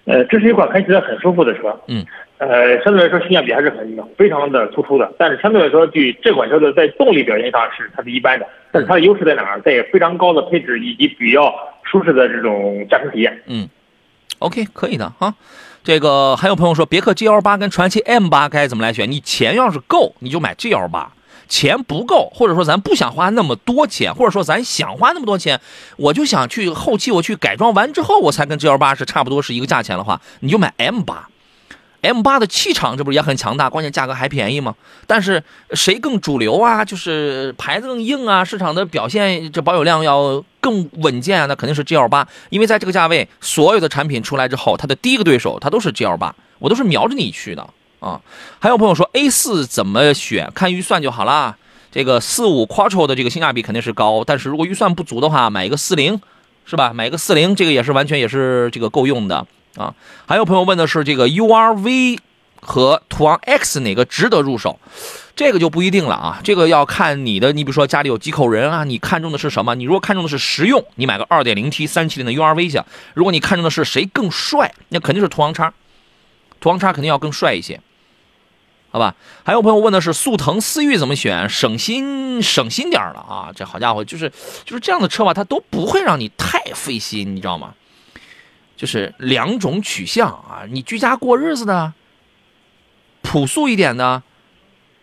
B: 呃，这是一款开起来很舒服的车。
A: 嗯。
B: 呃，相对来说性价比还是很非常的突出的，但是相对来说，对这款车的在动力表现上是它是一般的，但是它的优势在哪儿？在非常高的配置以及比较舒适的这种驾驶体验。
A: 嗯，OK，可以的哈。这个还有朋友说，别克 GL 八跟传祺 M 八该怎么来选？你钱要是够，你就买 GL 八；钱不够，或者说咱不想花那么多钱，或者说咱想花那么多钱，我就想去后期我去改装完之后，我才跟 GL 八是差不多是一个价钱的话，你就买 M 八。M 八的气场这不是也很强大，关键价格还便宜吗？但是谁更主流啊？就是牌子更硬啊，市场的表现这保有量要更稳健啊，那肯定是 GL 八，因为在这个价位，所有的产品出来之后，它的第一个对手它都是 GL 八，我都是瞄着你去的啊。还有朋友说 A 四怎么选？看预算就好啦。这个四五 Quattro 的这个性价比肯定是高，但是如果预算不足的话，买一个四零，是吧？买一个四零，这个也是完全也是这个够用的。啊。还有朋友问的是这个 URV 和途昂 X 哪个值得入手？这个就不一定了啊，这个要看你的，你比如说家里有几口人啊，你看中的是什么？你如果看中的是实用，你买个 2.0T 三七零的 URV 去；如果你看中的是谁更帅，那肯定是途昂叉，途昂叉肯定要更帅一些，好吧？还有朋友问的是速腾思域怎么选，省心省心点了啊！这好家伙，就是就是这样的车吧，它都不会让你太费心，你知道吗？就是两种取向啊，你居家过日子的，朴素一点的。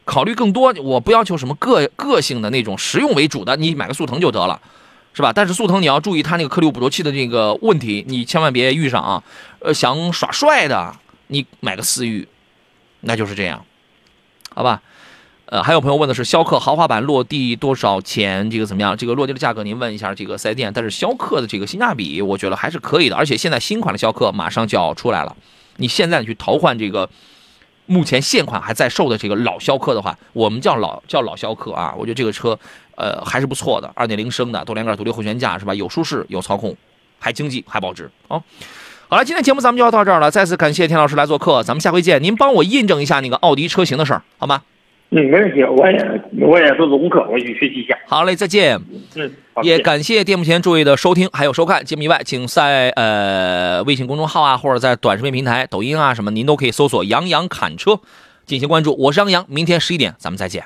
A: 考虑更多，我不要求什么个个性的那种实用为主的，你买个速腾就得了，是吧？但是速腾你要注意它那个颗粒捕捉器的这个问题，你千万别遇上啊。呃，想耍帅的，你买个思域，那就是这样，好吧？呃，还有朋友问的是逍客豪华版落地多少钱？这个怎么样？这个落地的价格您问一下这个四 S 店。但是逍客的这个性价比，我觉得还是可以的，而且现在新款的逍客马上就要出来了，你现在去淘换这个。目前现款还在售的这个老逍客的话，我们叫老叫老逍客啊，我觉得这个车，呃，还是不错的，二点零升的多连杆独立后悬架是吧？有舒适，有操控，还经济，还保值哦。好了，今天节目咱们就要到这儿了，再次感谢田老师来做客，咱们下回见。您帮我印证一下那个奥迪车型的事儿，好吗？
B: 嗯，没问题，我也我也做做功课，我去学习一下。
A: 好嘞，再见。
B: 嗯，
A: 也感谢电幕前诸位的收听还有收看。节目以外，请在呃微信公众号啊，或者在短视频平台、抖音啊什么，您都可以搜索“杨洋侃车”进行关注。我是杨洋，明天十一点咱们再见。